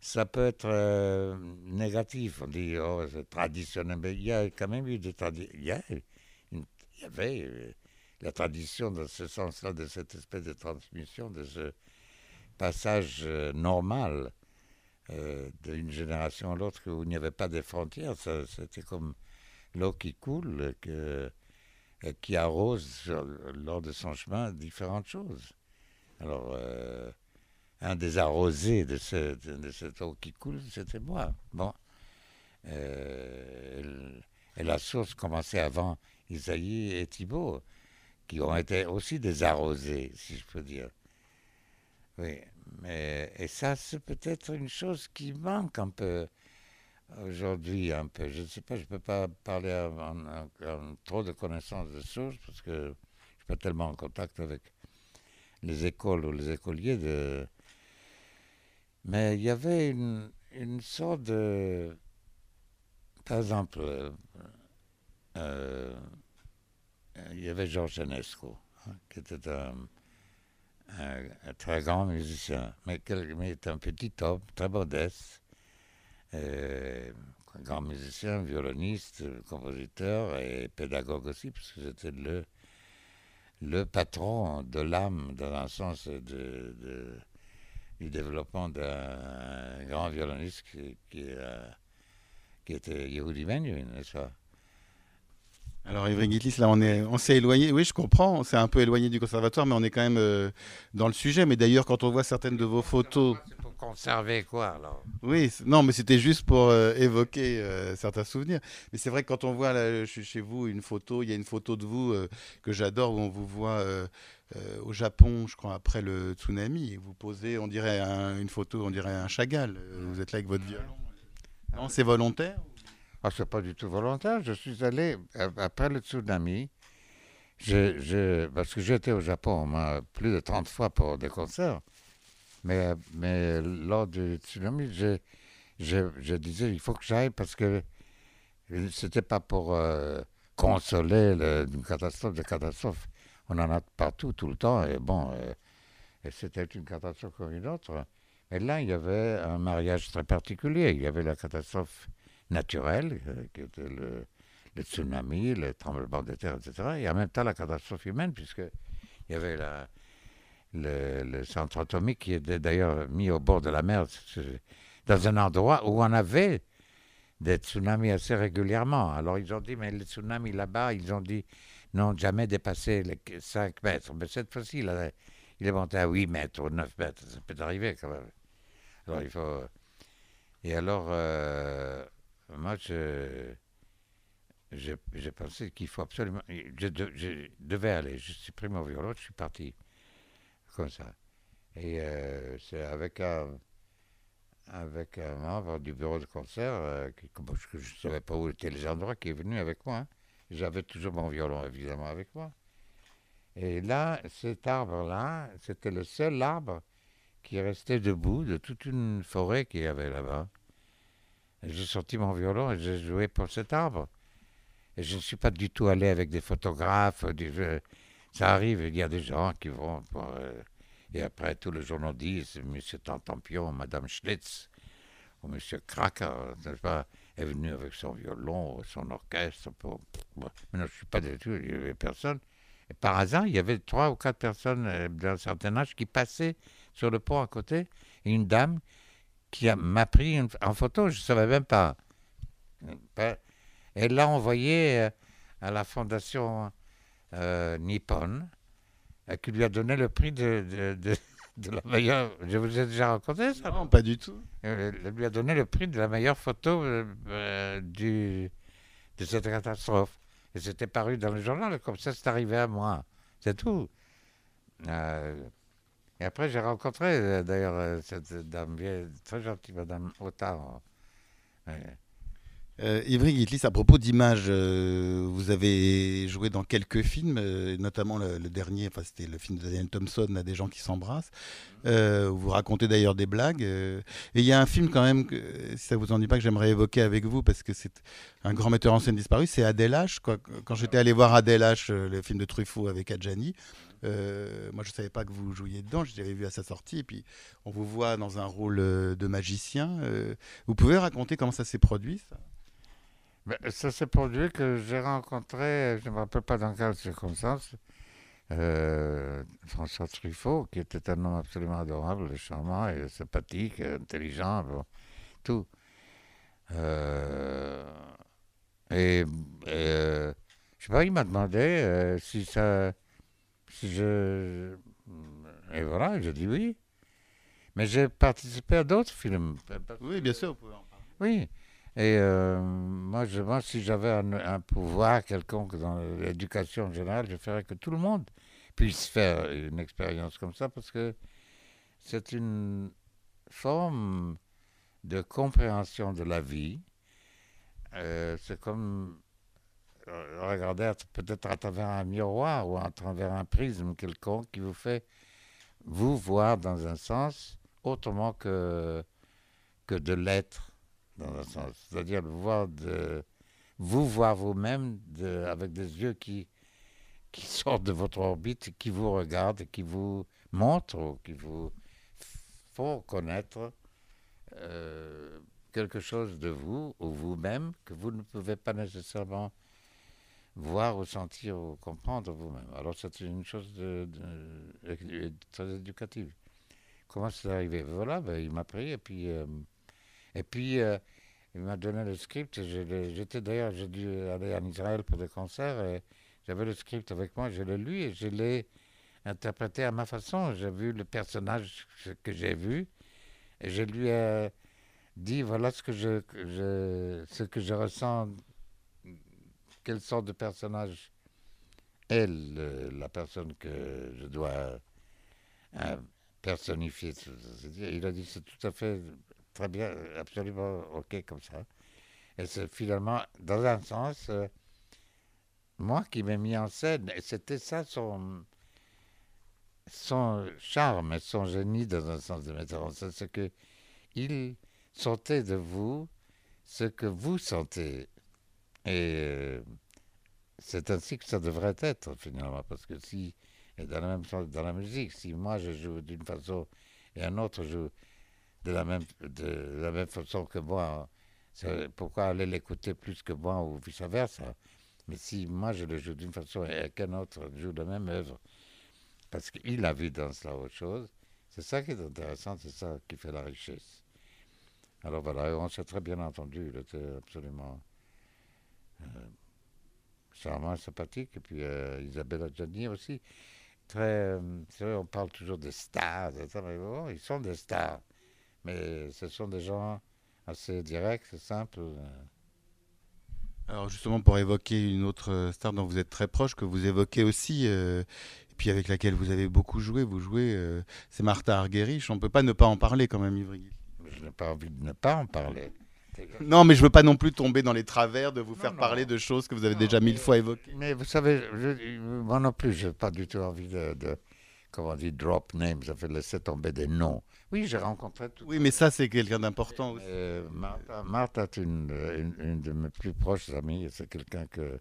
ça peut être euh, négatif. On dit, oh, c'est traditionnel. Mais il y a quand même eu des traditions. Il, il, y avait euh, la tradition dans ce sens-là, de cette espèce de transmission, de ce passage euh, normal d'une génération à l'autre où il n'y avait pas de frontières. C'était comme l'eau qui coule, que, qui arrose lors de son chemin différentes choses. Alors, euh, un des arrosés de, de, cette eau qui coule, c'était moi. Bon. Euh, et la source commençait avant Isaïe et Thibault, qui ont été aussi des arrosés, si je peux dire. Oui, mais et ça, c'est peut-être une chose qui manque un peu aujourd'hui un peu. Je ne sais pas, je ne peux pas parler en, trop de connaissances de sources parce que je ne suis pas tellement en contact avec les écoles ou les écoliers. Mais il y avait une, sorte de... par exemple, euh, il y avait Georges Enesco, hein, qui était un, très grand musicien, mais, qui est un petit homme, très modeste, un grand musicien, violoniste, compositeur et pédagogue aussi, parce que c'était le, le patron de l'âme, dans un sens du développement d'un grand violoniste qui, qui était Yehudi Menuhin, n'est-ce pas? Alors, Ivry Gitlis, là, on est, on s'est éloigné. Oui, je comprends. On s'est un peu éloigné du conservatoire, mais on est quand même euh, dans le sujet. Mais d'ailleurs, quand on voit certaines de vos photos. C'est pour conserver quoi, alors? Oui, non, mais c'était juste pour euh, évoquer euh, certains souvenirs. Mais c'est vrai que quand on voit là, chez vous une photo, il y a une photo de vous que j'adore où on vous voit. au Japon, je crois, après le tsunami, vous posez, on dirait une photo, on dirait un Chagall. Vous êtes là avec votre violon. Non, c'est volontaire ah, c'est pas du tout volontaire. Je suis allé, après le tsunami, je, parce que j'étais au Japon plus de 30 fois pour des concerts. Mais, mais lors du tsunami, je, je, disais, il faut que j'aille parce que c'était pas pour euh, consoler une catastrophe de catastrophe. On en a partout, tout le temps. Et bon, euh, c'était une catastrophe comme une autre. Mais là, il y avait un mariage très particulier. Il y avait la catastrophe naturelle, euh, qui était le, tsunami, le tremblement de terre, etc. Et en même temps la catastrophe humaine, puisqu'il y avait le, centre atomique qui était d'ailleurs mis au bord de la mer, dans un endroit où on avait des tsunamis assez régulièrement. Alors ils ont dit, mais les tsunamis là-bas, ils ont dit, n'ont jamais dépassé les 5 mètres. Mais cette fois-ci, il, il, est monté à 8 mètres ou 9 mètres. Ça peut arriver quand même. Alors il faut... Et alors, euh, moi, j'ai pensé qu'il faut absolument. Je, devais aller. Je suis pris mon violon, je suis parti. Comme ça. Et euh, c'est avec un, avec un membre du bureau de concert, euh, je ne savais pas où étaient les endroits, qui est venu avec moi. Hein. J'avais toujours mon violon, évidemment, avec moi. Et là, cet arbre-là, c'était le seul arbre qui restait debout de toute une forêt qu'il y avait là-bas. J'ai sorti mon violon et j'ai joué pour cet arbre. Et je ne suis pas du tout allé avec des photographes. ça arrive, il y a des gens qui vont. Euh, et après, tous les journaux disent M. Tantampion, Mme Schlitz, ou M. Kraker, pas, est venu avec son violon, son orchestre. Pour, mais non, je ne suis pas du tout, il n'y avait personne. Par hasard, il y avait trois ou quatre personnes euh, d'un certain âge qui passaient sur le pont à côté, une dame qui m'a pris en photo, je ne savais même pas. Elle l'a envoyé euh, à la fondation euh, Nippon, euh, qui lui a donné le prix de, de, de, la meilleure. Je vous ai déjà raconté ça? Non, pas du tout. Elle lui a donné le prix de la meilleure photo du, de cette catastrophe. Et c'était paru dans le journal, comme ça c'est arrivé à moi. C'est tout. Et après, j'ai rencontré euh, d'ailleurs euh, cette dame très gentille, Madame Otard. Euh, Ivry Gitlis, à propos d'images, euh, vous avez joué dans quelques films, notamment le, dernier, enfin c'était le film de Daniel Thompson, des gens qui s'embrassent. vous racontez d'ailleurs des blagues. et il y a un film quand même, que, si ça vous en dit pas, que j'aimerais évoquer avec vous, parce que c'est un grand metteur en scène disparu, c'est Adèle H. Quand j'étais allé voir Adèle H, le film de Truffaut avec Adjani, euh, moi, je ne savais pas que vous jouiez dedans. Je l'avais vu à sa sortie. Et puis, on vous voit dans un rôle euh, de magicien. Euh, vous pouvez raconter comment ça s'est produit Ça, ben, s'est produit que j'ai rencontré, je ne me rappelle pas dans quelles circonstances, François Truffaut, qui était un homme absolument adorable, charmant sympathique, intelligent, tout. et, je sais pas, il m'a demandé si ça je... Et voilà, je dis oui. Mais j'ai participé à d'autres films. Oui, bien sûr. Oui. Et euh, moi, je pense si j'avais un, pouvoir quelconque dans l'éducation en général, je ferais que tout le monde puisse faire une expérience comme ça parce que c'est une forme de compréhension de la vie. Euh, c'est comme euh, regarder peut-être à travers un miroir ou à travers un prisme quelconque qui vous fait vous voir dans un sens autrement que, que de l'être dans un sens. C'est-à-dire voir de, vous voir vous-même avec des yeux qui, qui sortent de votre orbite, qui vous regardent, qui vous montrent, qui vous font connaître euh, quelque chose de vous ou vous-même que vous ne pouvez pas nécessairement voir ou sentir ou comprendre vous-même. Alors c'est une chose très éducative. Comment c'est arrivé? Voilà, ben, il m'a pris et puis, euh, et puis euh, il m'a donné le script. J'étais d'ailleurs, j'ai dû aller en Israël pour des concerts et j'avais le script avec moi, je l'ai lu et je l'ai interprété à ma façon. J'ai vu le personnage que j'ai vu et je lui ai dit voilà ce que je, ce que je ressens, quelle sorte de personnage est la personne que je dois euh, personnifier. Il a dit c'est tout à fait très bien, absolument ok comme ça. Et c'est finalement, dans un sens, euh, moi qui m'ai mis en scène, et c'était ça son, son charme et son génie dans un sens de metteur en scène, c'est que il Sentez de vous ce que vous sentez. Et euh, c'est ainsi que ça devrait être finalement, parce que si, dans la même dans la musique, si moi je joue d'une façon et un autre joue de la même, de la même façon que moi, pourquoi aller l'écouter plus que moi ou vice-versa? Mais si moi je le joue d'une façon et qu'un autre joue la même œuvre, parce qu'il a vu dans cela autre chose, c'est ça qui est intéressant, c'est ça qui fait la richesse. Alors voilà, on s'est très bien entendu. Il était absolument euh, charmant, sympathique. Et puis euh, Isabelle Adjani aussi. Très, euh, c'est vrai, on parle toujours des stars, mais bon, ils sont des stars. Mais ce sont des gens assez directs, simples. Alors justement, pour évoquer une autre star dont vous êtes très proche, que vous évoquez aussi, et puis avec laquelle vous avez beaucoup joué, vous jouez, c'est Martha Argerich. On ne peut pas ne pas en parler quand même, Ivry je n'ai pas envie de ne pas en parler. Non, mais je veux pas non plus tomber dans les travers de vous faire parler de choses que vous avez déjà mille fois évoquées. Mais vous savez, moi non plus, je n'ai pas du tout envie de, comment on dit, drop names, ça fait laisser tomber des noms. Oui, j'ai rencontré tout. Oui, mais ça, c'est quelqu'un d'important aussi. Euh, Martha, est une, une, de mes plus proches amies. C'est quelqu'un que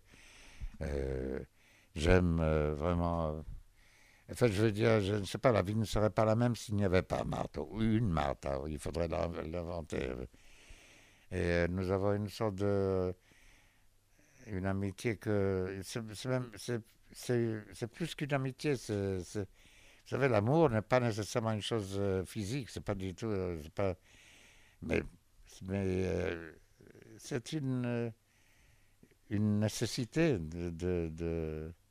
euh, j'aime euh, vraiment en fait, je veux dire, je ne sais pas, la vie ne serait pas la même s'il n'y avait pas Martha, ou une Martha, il faudrait l'inventer. Et euh, nous avons une sorte de. une amitié que. C'est plus qu'une amitié. vous savez, l'amour n'est pas nécessairement une chose euh, physique, c'est pas du tout. Euh, pas, mais mais c'est une, une nécessité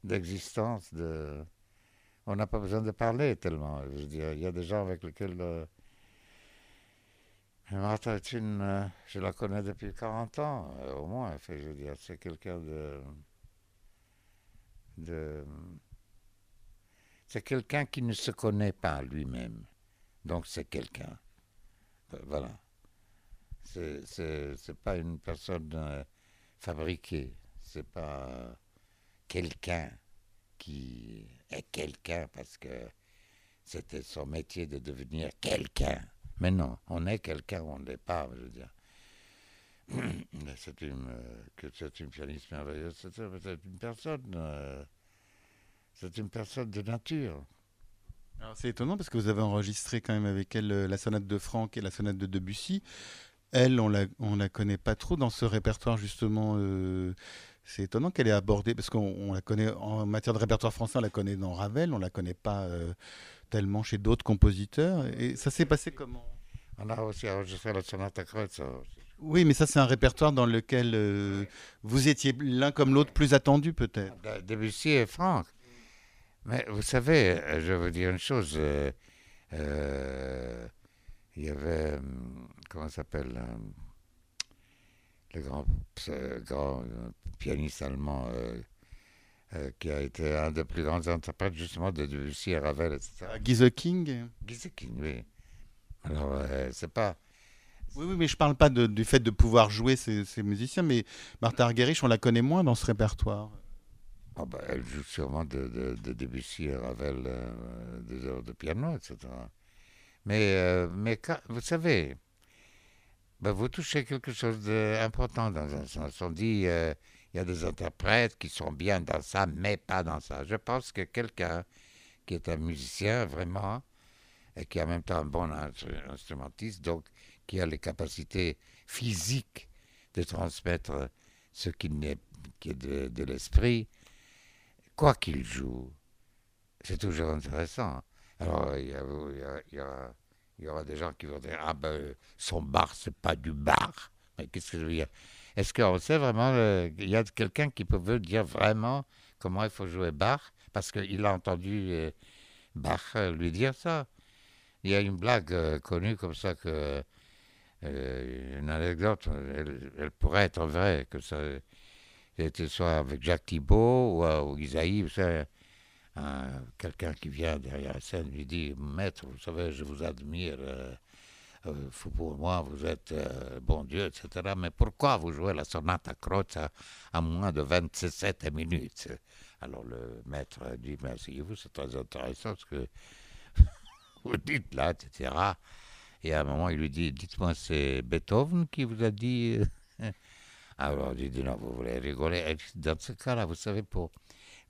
d'existence. De, de, on n'a pas besoin de parler tellement. Je veux il y a des gens avec lesquels. Martha est une. Euh, je la connais depuis 40 ans, euh, au moins. Je veux dire, c'est quelqu'un de. de c'est quelqu'un qui ne se connaît pas lui-même. Donc c'est quelqu'un. Voilà. C'est, pas une personne fabriquée. C'est pas quelqu'un qui est quelqu'un parce que c'était son métier de devenir quelqu'un. Mais non, on est quelqu'un, on ne l'est pas, je veux dire. C'est une, euh, que une pianiste merveilleuse, c'est une personne, euh, c'est une personne de nature. c'est étonnant parce que vous avez enregistré quand même avec elle euh, la sonate de Franck et la sonate de Debussy. Elle, on la, la connaît pas trop dans ce répertoire justement c'est étonnant qu'elle ait abordé, parce qu'on la connaît en matière de répertoire français, on la connaît dans Ravel, on la connaît pas tellement chez d'autres compositeurs. Et ça s'est passé comment? On a aussi enregistré la sonate à Kreutz. Oui, mais ça c'est un répertoire dans lequel euh, vous étiez l'un comme l'autre plus attendu peut-être. Debussy et Franck. Mais vous savez, euh, je vais vous dire une chose. il y avait, hum, comment ça s'appelle le grand, grand pianiste allemand euh, euh, qui a été un des plus grands interprètes justement de Debussy et Ravel, etc. Gize King Gize King, oui. Alors, euh, c'est pas... Oui, oui, mais je parle pas du fait de pouvoir jouer ces, musiciens, mais Martha Argerich, on la connaît moins dans ce répertoire. Oh bah, elle joue sûrement de, de, Debussy et Ravel des heures de piano, etc. Mais, mais vous savez, ben, vous touchez quelque chose d'important dans un sens. On dit euh, il y a des interprètes qui sont bien dans ça, mais pas dans ça. Je pense que quelqu'un qui est un musicien vraiment et qui est en même temps un bon instrumentiste, donc qui a les capacités physiques de transmettre ce qui, est, qui de, l'esprit, quoi qu'il joue, c'est toujours intéressant. Alors, il y, il y, aura des gens qui vont dire Ah ben, son bar, c'est pas du bar. Mais qu'est-ce que je veux dire? Est-ce qu'on sait vraiment Il y a quelqu'un qui peut dire vraiment comment il faut jouer bar Parce qu'il a entendu euh, Bach euh, lui dire ça. Il y a une blague euh, connue comme ça que une anecdote, elle, pourrait être vraie, que ça soit avec Jacques Thibault ou, ou Isaïe, vous savez, quelqu'un qui vient derrière la scène lui dit Maître, vous savez, je vous admire, pour moi, vous êtes euh, bon Dieu, etc. Mais pourquoi vous jouez la sonate à croce à, moins de 27 minutes? Alors le maître dit Merci, vous, c'est très intéressant ce que vous dites là, etc. Et à un moment, il lui dit Dites-moi, c'est Beethoven qui vous a dit. Alors il dit Non, vous voulez rigoler. dans ce cas-là, vous savez, pour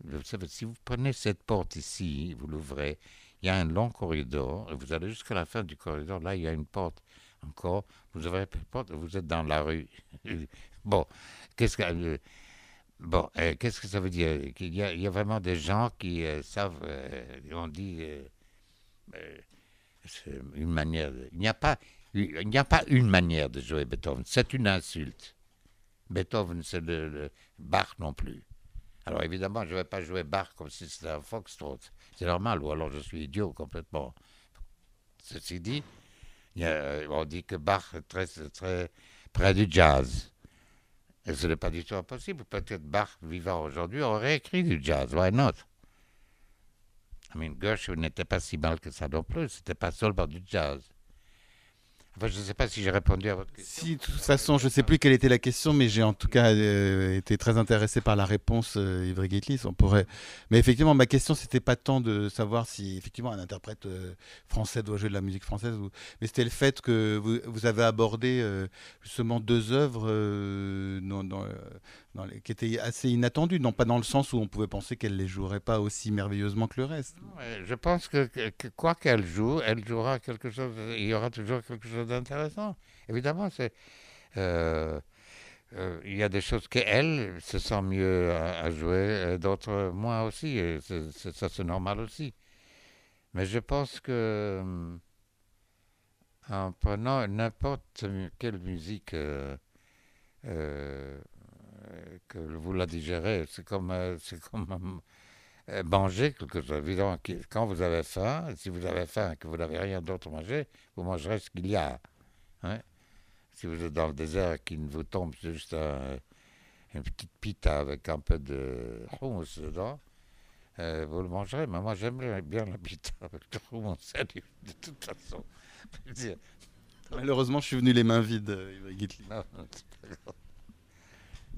vous savez, si vous prenez cette porte ici, vous l'ouvrez, il y a un long corridor, vous allez jusqu'à la fin du corridor, là, il y a une porte encore, vous la porte, vous êtes dans la rue. bon, qu'est-ce que... Euh, bon, euh, qu'est-ce que ça veut dire? Il y, a, il y a vraiment des gens qui euh, savent, on dit, une manière. il n'y a pas, il n'y a pas une manière de jouer Beethoven. C'est une insulte. Beethoven, c'est le, le Bach non plus. Alors évidemment, je ne vais pas jouer Bach comme si c'était un foxtrot. C'est normal, ou alors je suis idiot complètement. Ceci dit, on dit que Bach est très, très près du jazz. Et ce n'est pas du tout impossible. Peut-être Bach, vivant aujourd'hui, aurait écrit du jazz. Why not? I mean, Gershwin n'était pas si mal que ça non plus. C'était pas seulement du jazz je ne sais pas si j'ai répondu à votre question. Si, de toute façon, je ne sais plus quelle était la question, mais j'ai en tout cas euh, été très intéressé par la réponse, euh, Ivry. On pourrait... Mais effectivement, ma question, c'était pas tant de savoir si effectivement un interprète euh, français doit jouer de la musique française, ou... mais c'était le fait que vous, vous avez abordé euh, justement deux œuvres dans, dans, qui étaient assez inattendues, non pas dans le sens où on pouvait penser qu'elle les jouerait pas aussi merveilleusement que le reste. je pense que, quoi qu'elle joue, elle jouera quelque chose. Il y aura toujours quelque chose d'intéressant. Évidemment. Euh, euh, il y a des choses qu'elle se sent mieux à, jouer, d'autres moins aussi. Et ça, c'est normal aussi. Mais je pense que en prenant n'importe quelle musique euh, euh, que vous la digérez. Euh, c'est comme euh, manger quelque chose. Évidemment, quand vous avez faim, si vous avez faim et que vous n'avez rien d'autre à manger, vous mangerez ce qu'il y a. Hein. Si vous êtes dans le désert et qu'il vous tombe juste une petite pita avec un peu de hummus dedans, vous le mangerez. Mais moi, j'aimerais bien la pita avec le hummus, de toute façon. Malheureusement, je suis venu les mains vides,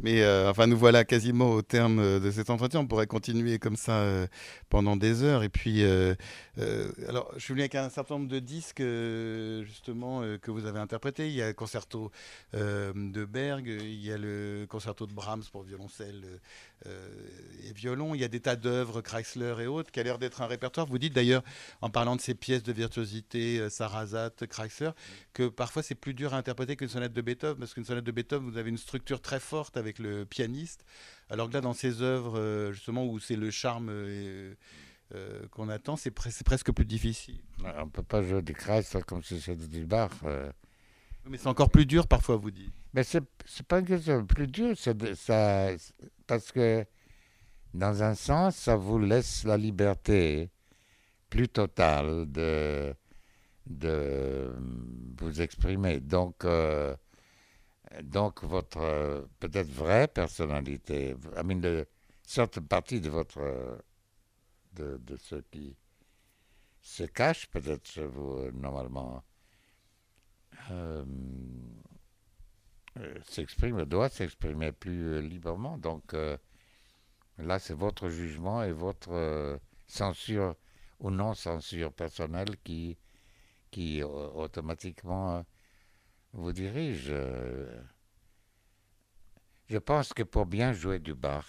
mais euh, enfin, nous voilà quasiment au terme euh, de cet entretien. On pourrait continuer comme ça euh, pendant des heures. Et puis, alors, je suis venu avec un certain nombre de disques justement que vous avez interprétés. Il y a le concerto de Berg, il y a le concerto de Brahms pour violoncelle et violon. Il y a des tas d'œuvres, Chrysler et autres, qui a l'air d'être un répertoire. Vous dites d'ailleurs, en parlant de ces pièces de virtuosité, Sarrazat, Chrysler, que parfois c'est plus dur à interpréter qu'une sonate de Beethoven, parce qu'une sonate de Beethoven, vous avez une structure très forte avec le pianiste. Alors que là, dans ces œuvres, euh, justement, où c'est le charme euh, euh, qu'on attend, c'est presque plus difficile. On ne peut pas jouer du Kreis comme si c'était du bar. Mais c'est encore plus dur parfois, vous dites. Mais c'est pas une question plus dur, ça, parce que dans un sens, ça vous laisse la liberté plus totale de, de vous exprimer. Donc, donc votre euh, peut-être vraie personnalité, I mean, de, certaines parties de votre de, de ce qui se cache peut-être chez vous euh, normalement euh, s'exprime, doit s'exprimer plus librement. Donc là, c'est votre jugement et votre censure ou non censure personnelle qui, qui automatiquement vous dirige. euh, Je pense que pour bien jouer du Bach,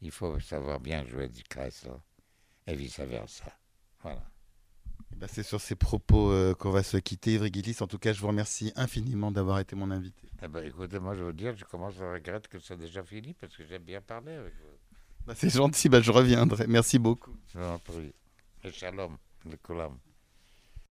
il faut savoir bien jouer du Kreisler et vice-versa. Voilà. Bah, c'est sur ces propos euh, qu'on va se quitter, Ivry Guitlis. En tout cas, je vous remercie infiniment d'avoir été mon invité. Eh ben, écoutez, moi, je veux dire, je commence à regretter que c'est déjà fini parce que j'aime bien parler avec vous. Bah, c'est gentil, je reviendrai. Merci beaucoup. Je vous en prie. Et shalom, le.